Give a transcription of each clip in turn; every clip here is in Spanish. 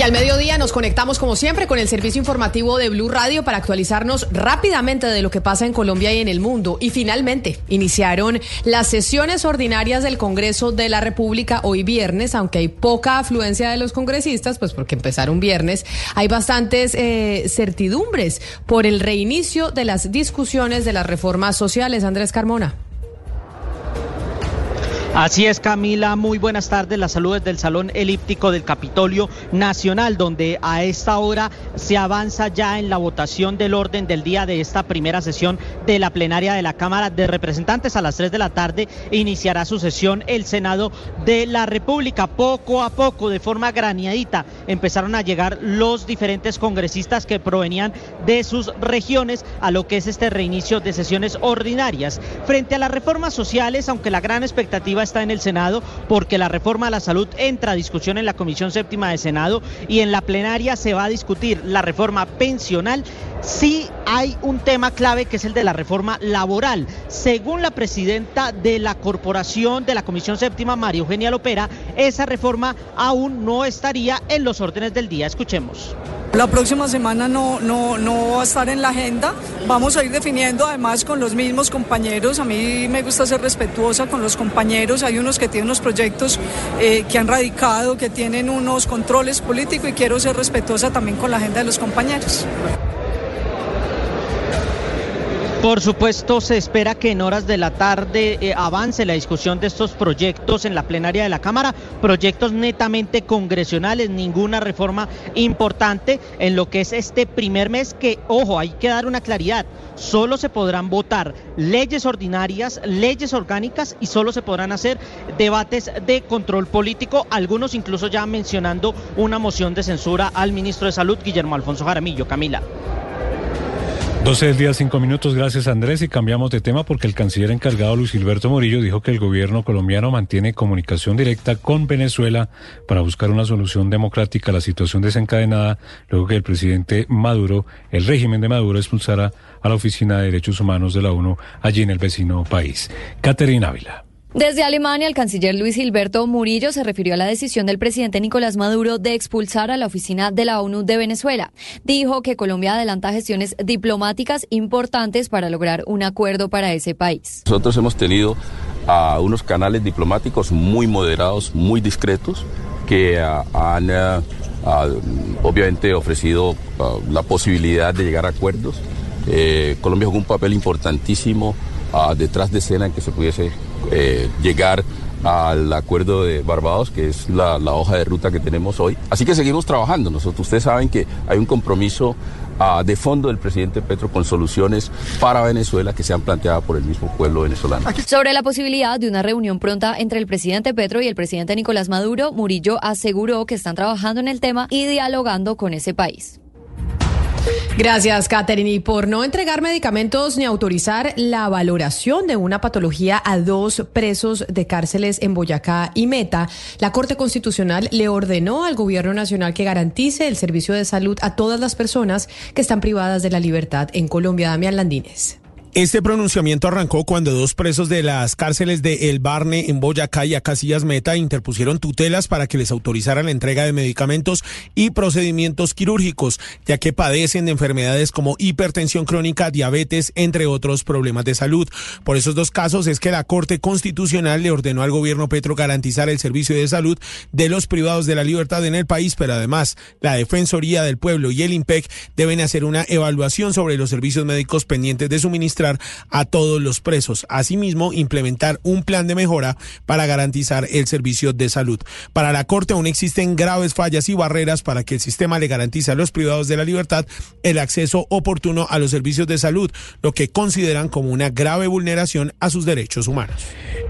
Y al mediodía nos conectamos como siempre con el servicio informativo de Blue Radio para actualizarnos rápidamente de lo que pasa en Colombia y en el mundo. Y finalmente iniciaron las sesiones ordinarias del Congreso de la República hoy viernes, aunque hay poca afluencia de los congresistas, pues porque empezaron viernes, hay bastantes eh, certidumbres por el reinicio de las discusiones de las reformas sociales. Andrés Carmona. Así es, Camila. Muy buenas tardes. Las saludes del Salón Elíptico del Capitolio Nacional, donde a esta hora se avanza ya en la votación del orden del día de esta primera sesión de la plenaria de la Cámara de Representantes. A las 3 de la tarde iniciará su sesión el Senado de la República. Poco a poco, de forma graneadita, empezaron a llegar los diferentes congresistas que provenían de sus regiones a lo que es este reinicio de sesiones ordinarias. Frente a las reformas sociales, aunque la gran expectativa está en el Senado porque la reforma a la salud entra a discusión en la Comisión Séptima de Senado y en la plenaria se va a discutir la reforma pensional. Sí hay un tema clave que es el de la reforma laboral. Según la presidenta de la corporación de la Comisión Séptima, María Eugenia Lopera, esa reforma aún no estaría en los órdenes del día. Escuchemos. La próxima semana no, no, no va a estar en la agenda. Vamos a ir definiendo además con los mismos compañeros. A mí me gusta ser respetuosa con los compañeros. Hay unos que tienen unos proyectos eh, que han radicado, que tienen unos controles políticos y quiero ser respetuosa también con la agenda de los compañeros. Por supuesto, se espera que en horas de la tarde eh, avance la discusión de estos proyectos en la plenaria de la Cámara, proyectos netamente congresionales, ninguna reforma importante en lo que es este primer mes que, ojo, hay que dar una claridad, solo se podrán votar leyes ordinarias, leyes orgánicas y solo se podrán hacer debates de control político, algunos incluso ya mencionando una moción de censura al ministro de Salud, Guillermo Alfonso Jaramillo. Camila. 12 del día, 5 minutos. Gracias, Andrés. Y cambiamos de tema porque el canciller encargado, Luis Gilberto Morillo, dijo que el gobierno colombiano mantiene comunicación directa con Venezuela para buscar una solución democrática a la situación desencadenada luego que el presidente Maduro, el régimen de Maduro, expulsara a la Oficina de Derechos Humanos de la ONU allí en el vecino país. Caterina Ávila. Desde Alemania, el canciller Luis Gilberto Murillo se refirió a la decisión del presidente Nicolás Maduro de expulsar a la oficina de la ONU de Venezuela. Dijo que Colombia adelanta gestiones diplomáticas importantes para lograr un acuerdo para ese país. Nosotros hemos tenido a unos canales diplomáticos muy moderados, muy discretos, que han obviamente ofrecido la posibilidad de llegar a acuerdos. Eh, Colombia jugó un papel importantísimo detrás de escena en que se pudiese eh, llegar al acuerdo de Barbados, que es la, hoja de ruta que tenemos hoy. Así que seguimos trabajando. Nosotros, ustedes saben que hay un compromiso ah, de fondo del presidente Petro con soluciones para Venezuela que sean planteadas por el mismo pueblo venezolano. Sobre la posibilidad de una reunión pronta entre el presidente Petro y el presidente Nicolás Maduro, Murillo aseguró que están trabajando en el tema y dialogando con ese país. Gracias, Katherine. Y por no entregar medicamentos ni autorizar la valoración de una patología a dos presos de cárceles en Boyacá y Meta, la Corte Constitucional le ordenó al Gobierno Nacional que garantice el servicio de salud a todas las personas que están privadas de la libertad en Colombia. Damián Landines. Este pronunciamiento arrancó cuando dos presos de las cárceles de El Barne en Boyacá y Acasillas Meta interpusieron tutelas para que les autorizaran la entrega de medicamentos y procedimientos quirúrgicos, ya que padecen de enfermedades como hipertensión crónica, diabetes, entre otros problemas de salud. Por esos dos casos es que la Corte Constitucional le ordenó al gobierno Petro garantizar el servicio de salud de los privados de la libertad en el país, pero además la Defensoría del Pueblo y el IMPEC deben hacer una evaluación sobre los servicios médicos pendientes de suministro a todos los presos. Asimismo, implementar un plan de mejora para garantizar el servicio de salud. Para la Corte aún existen graves fallas y barreras para que el sistema le garantice a los privados de la libertad el acceso oportuno a los servicios de salud, lo que consideran como una grave vulneración a sus derechos humanos.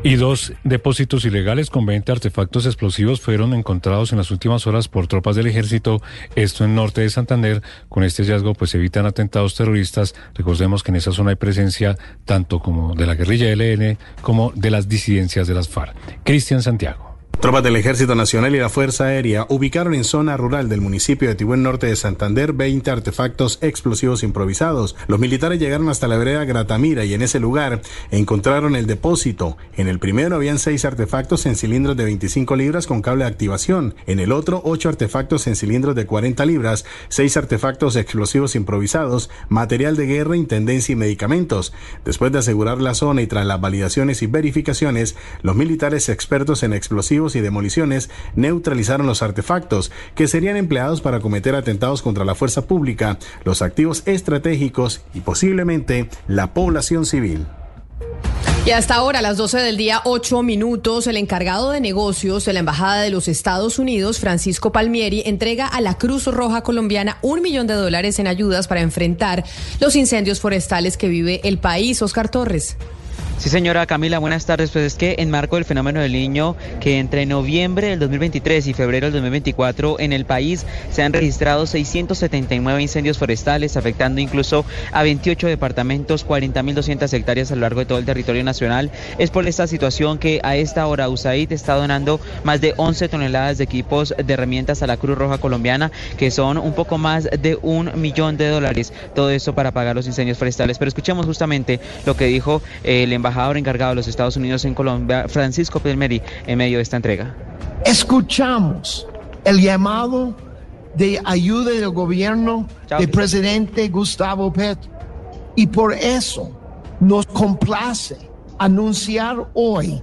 Y dos depósitos ilegales con 20 artefactos explosivos fueron encontrados en las últimas horas por tropas del ejército, esto en norte de Santander. Con este hallazgo pues evitan atentados terroristas. Recordemos que en esa zona hay presencia tanto como de la guerrilla LN como de las disidencias de las FARC. Cristian Santiago. Tropas del Ejército Nacional y la Fuerza Aérea ubicaron en zona rural del municipio de Tibuen Norte de Santander 20 artefactos explosivos improvisados. Los militares llegaron hasta la vereda Gratamira y en ese lugar encontraron el depósito. En el primero habían seis artefactos en cilindros de 25 libras con cable de activación. En el otro, ocho artefactos en cilindros de 40 libras, seis artefactos explosivos improvisados, material de guerra, intendencia y medicamentos. Después de asegurar la zona y tras las validaciones y verificaciones, los militares expertos en explosivos y demoliciones neutralizaron los artefactos que serían empleados para cometer atentados contra la fuerza pública, los activos estratégicos y posiblemente la población civil. Y hasta ahora, a las 12 del día, 8 minutos, el encargado de negocios de la Embajada de los Estados Unidos, Francisco Palmieri, entrega a la Cruz Roja Colombiana un millón de dólares en ayudas para enfrentar los incendios forestales que vive el país. Oscar Torres. Sí, señora Camila, buenas tardes. Pues es que en marco del fenómeno del niño, que entre noviembre del 2023 y febrero del 2024 en el país se han registrado 679 incendios forestales, afectando incluso a 28 departamentos, 40.200 hectáreas a lo largo de todo el territorio nacional. Es por esta situación que a esta hora USAID está donando más de 11 toneladas de equipos de herramientas a la Cruz Roja Colombiana, que son un poco más de un millón de dólares. Todo esto para pagar los incendios forestales. Pero escuchemos justamente lo que dijo el embajador embajador encargado de los Estados Unidos en Colombia, Francisco Pelmeri, en medio de esta entrega. Escuchamos el llamado de ayuda del gobierno del presidente Gustavo Petro. Y por eso nos complace anunciar hoy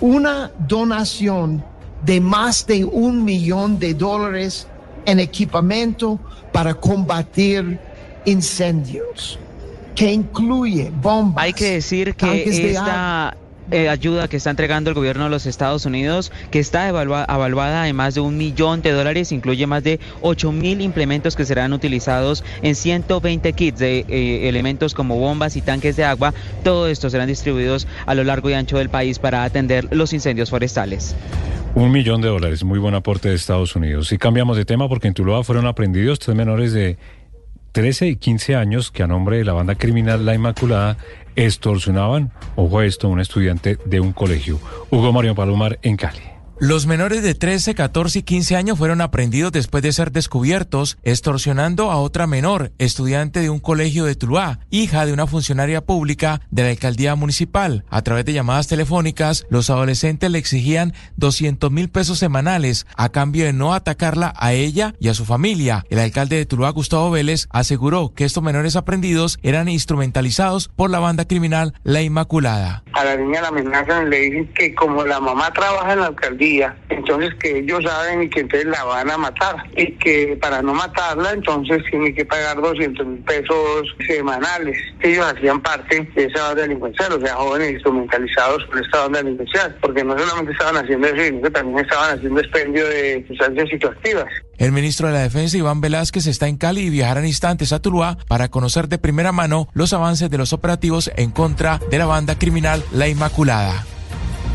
una donación de más de un millón de dólares en equipamiento para combatir incendios que incluye bombas. Hay que decir que esta eh, ayuda que está entregando el gobierno de los Estados Unidos, que está evaluada en más de un millón de dólares, incluye más de 8 mil implementos que serán utilizados en 120 kits de eh, elementos como bombas y tanques de agua. Todo esto serán distribuidos a lo largo y ancho del país para atender los incendios forestales. Un millón de dólares, muy buen aporte de Estados Unidos. Y cambiamos de tema porque en Tuluá fueron aprendidos tres menores de 13 y 15 años que a nombre de la banda criminal La Inmaculada extorsionaban, ojo a esto, un estudiante de un colegio. Hugo Mario Palomar en Cali. Los menores de 13, 14 y 15 años fueron aprendidos después de ser descubiertos extorsionando a otra menor, estudiante de un colegio de Tuluá, hija de una funcionaria pública de la alcaldía municipal. A través de llamadas telefónicas, los adolescentes le exigían 200 mil pesos semanales a cambio de no atacarla a ella y a su familia. El alcalde de Tuluá, Gustavo Vélez, aseguró que estos menores aprendidos eran instrumentalizados por la banda criminal La Inmaculada. A la niña la amenazan, le dicen que como la mamá trabaja en la alcaldía, entonces que ellos saben y que entonces la van a matar y que para no matarla entonces tiene que pagar 200 mil pesos semanales. Ellos hacían parte de esa banda delincuencial, o sea, jóvenes instrumentalizados por esta banda delincuencial, porque no solamente estaban haciendo eso, sino también estaban haciendo expendio de sustancias psicoactivas. El ministro de la Defensa, Iván Velázquez, está en Cali y viajará en instantes a Tuluá para conocer de primera mano los avances de los operativos en contra de la banda criminal La Inmaculada.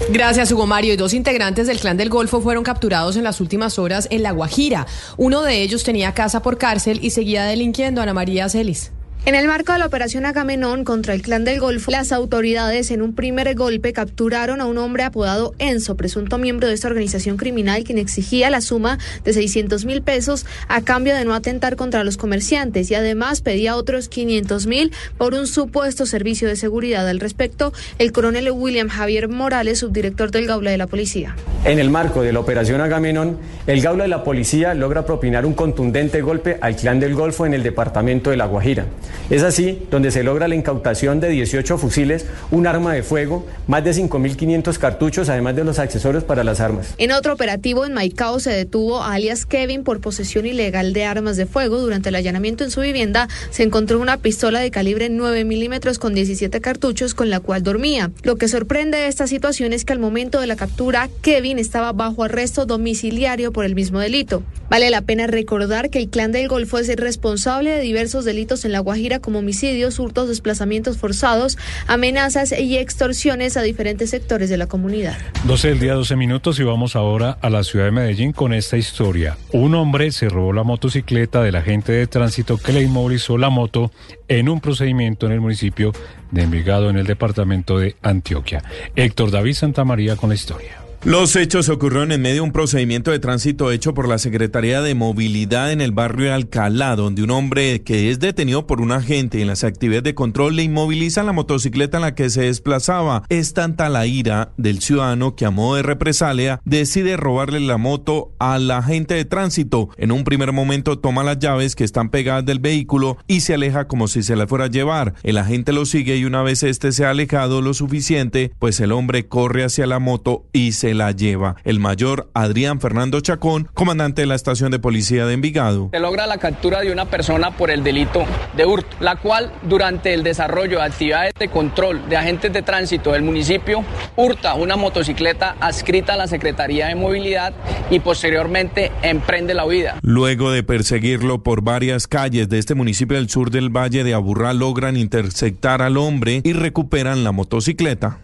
Gracias, Hugo Mario. Y dos integrantes del Clan del Golfo fueron capturados en las últimas horas en La Guajira. Uno de ellos tenía casa por cárcel y seguía delinquiendo. Ana María Celis. En el marco de la operación Agamenón contra el clan del Golfo, las autoridades en un primer golpe capturaron a un hombre apodado Enzo, presunto miembro de esta organización criminal, quien exigía la suma de 600 mil pesos a cambio de no atentar contra los comerciantes y además pedía otros 500 mil por un supuesto servicio de seguridad. Al respecto, el coronel William Javier Morales, subdirector del Gaula de la Policía. En el marco de la operación Agamenón, el Gaula de la Policía logra propinar un contundente golpe al clan del Golfo en el departamento de La Guajira Es así donde se logra la incautación de 18 fusiles, un arma de fuego, más de 5.500 cartuchos, además de los accesorios para las armas. En otro operativo en Maicao se detuvo a alias Kevin por posesión ilegal de armas de fuego. Durante el allanamiento en su vivienda se encontró una pistola de calibre 9 milímetros con 17 cartuchos con la cual dormía. Lo que sorprende de esta situación es que al momento de la captura, Kevin estaba bajo arresto domiciliario por el mismo delito. Vale la pena recordar que el Clan del Golfo es el responsable de diversos delitos en La Guajira como homicidios, hurtos, desplazamientos forzados, amenazas y extorsiones a diferentes sectores de la comunidad. 12 del día, 12 minutos y vamos ahora a la ciudad de Medellín con esta historia. Un hombre se robó la motocicleta del agente de tránsito que le inmovilizó la moto en un procedimiento en el municipio de Envigado en el departamento de Antioquia. Héctor David Santamaría con la historia. Los hechos ocurrieron en medio de un procedimiento de tránsito hecho por la Secretaría de Movilidad en el barrio Alcalá, donde un hombre que es detenido por un agente en las actividades de control le inmoviliza la motocicleta en la que se desplazaba. Es tanta la ira del ciudadano que a modo de represalia decide robarle la moto al agente de tránsito. En un primer momento toma las llaves que están pegadas del vehículo y se aleja como si se la fuera a llevar. El agente lo sigue y una vez este se ha alejado lo suficiente, pues el hombre corre hacia la moto y se la lleva. El mayor Adrián Fernando Chacón, comandante de la estación de policía de Envigado. Se logra la captura de una persona por el delito de hurto, la cual durante el desarrollo de actividades de control de agentes de tránsito del municipio hurta una motocicleta adscrita a la Secretaría de Movilidad y posteriormente emprende la huida. Luego de perseguirlo por varias calles de este municipio del sur del Valle de Aburrá, logran interceptar al hombre y recuperan la motocicleta.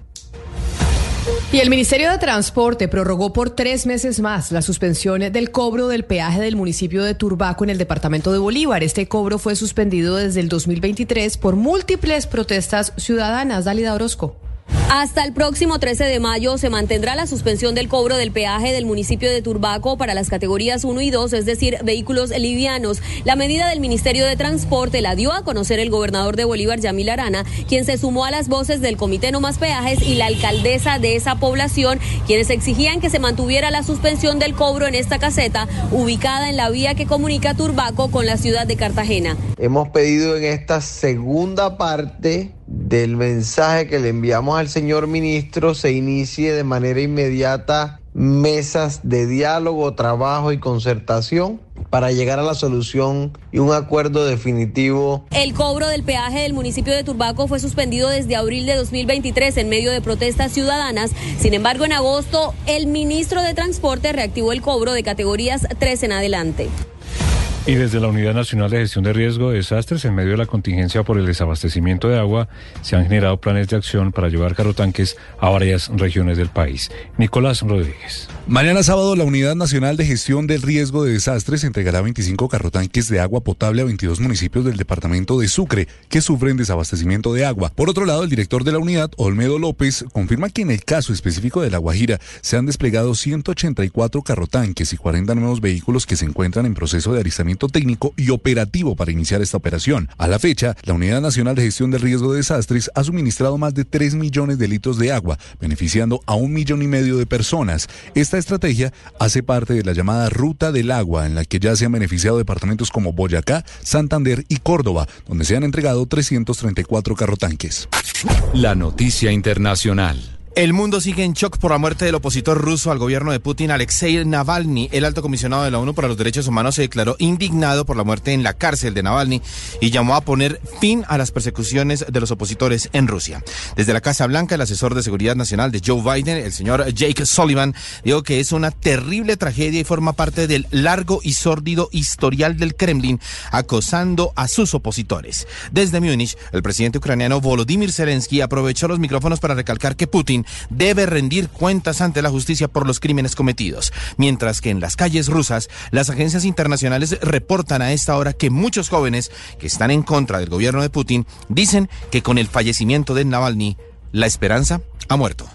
Y el Ministerio de Transporte prorrogó por tres meses más la suspensión del cobro del peaje del municipio de Turbaco en el departamento de Bolívar. Este cobro fue suspendido desde el 2023 por múltiples protestas ciudadanas. Dalida Orozco. Hasta el próximo 13 de mayo se mantendrá la suspensión del cobro del peaje del municipio de Turbaco para las categorías 1 y 2, es decir, vehículos livianos. La medida del Ministerio de Transporte la dio a conocer el gobernador de Bolívar, Yamil Arana, quien se sumó a las voces del Comité No Más Peajes y la alcaldesa de esa población, quienes exigían que se mantuviera la suspensión del cobro en esta caseta, ubicada en la vía que comunica Turbaco con la ciudad de Cartagena. Hemos pedido en esta segunda parte del mensaje que le enviamos al señor ministro se inicie de manera inmediata mesas de diálogo, trabajo y concertación para llegar a la solución y un acuerdo definitivo. El cobro del peaje del municipio de Turbaco fue suspendido desde abril de 2023 en medio de protestas ciudadanas. Sin embargo, en agosto, el ministro de Transporte reactivó el cobro de categorías 3 en adelante. Y desde la Unidad Nacional de Gestión de Riesgo de Desastres, en medio de la contingencia por el desabastecimiento de agua, se han generado planes de acción para llevar carrotanques a varias regiones del país. Nicolás Rodríguez. Mañana sábado, la Unidad Nacional de Gestión del Riesgo de Desastres entregará 25 carrotanques de agua potable a 22 municipios del departamento de Sucre que sufren desabastecimiento de agua. Por otro lado, el director de la unidad, Olmedo López, confirma que en el caso específico de La Guajira se han desplegado 184 carrotanques y 40 nuevos vehículos que se encuentran en proceso de alistamiento técnico y operativo para iniciar esta operación. A la fecha, la Unidad Nacional de Gestión del Riesgo de Desastres ha suministrado más de 3 millones de litros de agua, beneficiando a un millón y medio de personas. Esta estrategia hace parte de la llamada Ruta del Agua, en la que ya se han beneficiado departamentos como Boyacá, Santander y Córdoba, donde se han entregado 334 carrotanques. La noticia internacional. El mundo sigue en shock por la muerte del opositor ruso al gobierno de Putin, Alexei Navalny. El alto comisionado de la ONU para los Derechos Humanos se declaró indignado por la muerte en la cárcel de Navalny y llamó a poner fin a las persecuciones de los opositores en Rusia. Desde la Casa Blanca, el asesor de Seguridad Nacional de Joe Biden, el señor Jake Sullivan, dijo que es una terrible tragedia y forma parte del largo y sórdido historial del Kremlin acosando a sus opositores. Desde Múnich, el presidente ucraniano Volodymyr Zelensky aprovechó los micrófonos para recalcar que Putin debe rendir cuentas ante la justicia por los crímenes cometidos, mientras que en las calles rusas las agencias internacionales reportan a esta hora que muchos jóvenes que están en contra del gobierno de Putin dicen que con el fallecimiento de Navalny la esperanza ha muerto.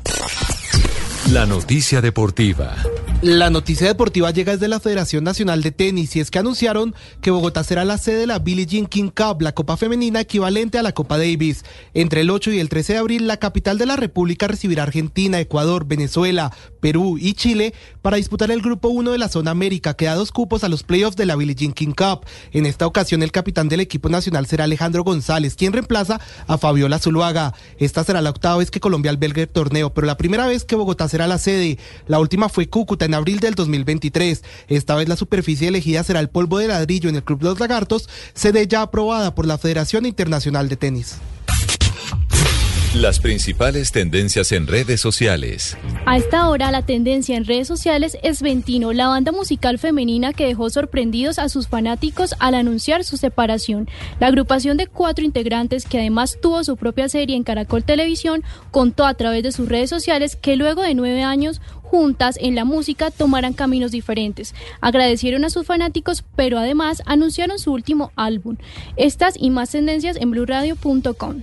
La noticia deportiva. La noticia deportiva llega desde la Federación Nacional de Tenis y es que anunciaron que Bogotá será la sede de la Billie Jean King Cup, la copa femenina equivalente a la Copa Davis. Entre el 8 y el 13 de abril, la capital de la República recibirá Argentina, Ecuador, Venezuela, Perú y Chile para disputar el grupo 1 de la zona América, que da dos cupos a los playoffs de la Billie Jean King Cup. En esta ocasión, el capitán del equipo nacional será Alejandro González, quien reemplaza a Fabiola Zuluaga. Esta será la octava vez que Colombia albergue el torneo, pero la primera vez que Bogotá será la sede. La última fue Cúcuta en abril del 2023. Esta vez la superficie elegida será el polvo de ladrillo en el Club los Lagartos, sede ya aprobada por la Federación Internacional de Tenis. Las principales tendencias en redes sociales. A esta hora la tendencia en redes sociales es Ventino, la banda musical femenina que dejó sorprendidos a sus fanáticos al anunciar su separación. La agrupación de cuatro integrantes, que además tuvo su propia serie en Caracol Televisión, contó a través de sus redes sociales que luego de nueve años juntas en la música tomarán caminos diferentes. Agradecieron a sus fanáticos, pero además anunciaron su último álbum. Estas y más tendencias en blurradio.com.